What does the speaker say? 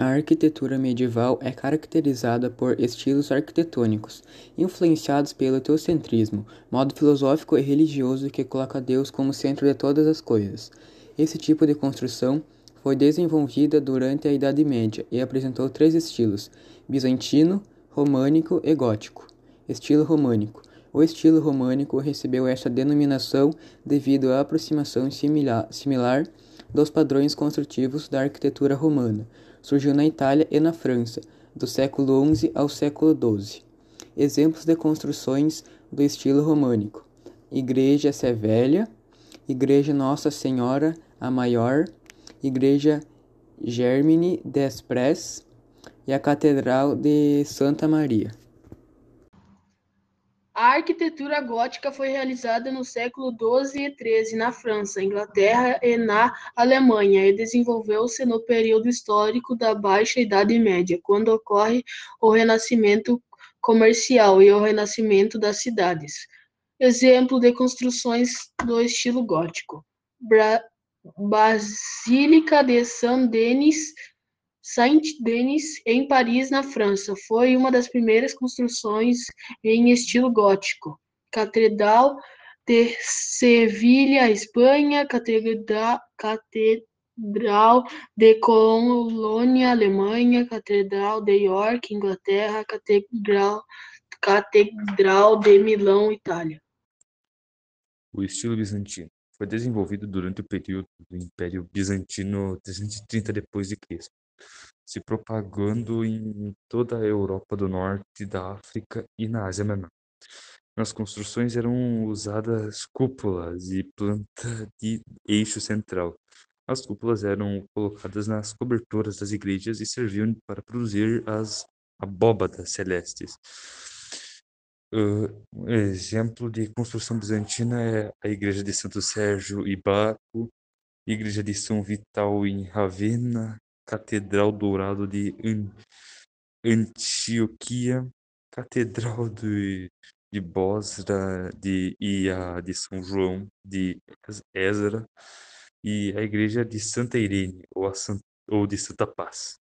A arquitetura medieval é caracterizada por estilos arquitetônicos, influenciados pelo teocentrismo, modo filosófico e religioso que coloca Deus como centro de todas as coisas. Esse tipo de construção foi desenvolvida durante a Idade Média e apresentou três estilos: bizantino, românico e gótico. Estilo românico. O estilo românico recebeu esta denominação devido à aproximação similar, similar dos padrões construtivos da arquitetura romana surgiu na Itália e na França, do século XI ao século XII. Exemplos de construções do estilo românico: Igreja Sevélia, Igreja Nossa Senhora a Maior, Igreja Germine Desprez e a Catedral de Santa Maria. A arquitetura gótica foi realizada no século XII e XIII na França, Inglaterra e na Alemanha e desenvolveu-se no período histórico da Baixa Idade Média, quando ocorre o renascimento comercial e o renascimento das cidades. Exemplo de construções do estilo gótico: Bra Basílica de Saint-Denis Saint-Denis, em Paris, na França, foi uma das primeiras construções em estilo gótico. Catedral de Sevilha, Espanha, Catedral, de Colônia, Alemanha, Catedral de York, Inglaterra, Catedral, Catedral de Milão, Itália. O estilo bizantino foi desenvolvido durante o período do Império Bizantino 330 depois de Cristo se propagando em toda a Europa do Norte, da África e na Ásia Menor. Nas construções eram usadas cúpulas e planta de eixo central. As cúpulas eram colocadas nas coberturas das igrejas e serviam para produzir as abóbadas celestes. Uh, um exemplo de construção bizantina é a igreja de Santo Sérgio e Baco, igreja de São Vital em Ravenna, Catedral Dourado de Antioquia, Catedral de, de Bosra de, e a de São João de Ezra e a Igreja de Santa Irene ou, a, ou de Santa Paz.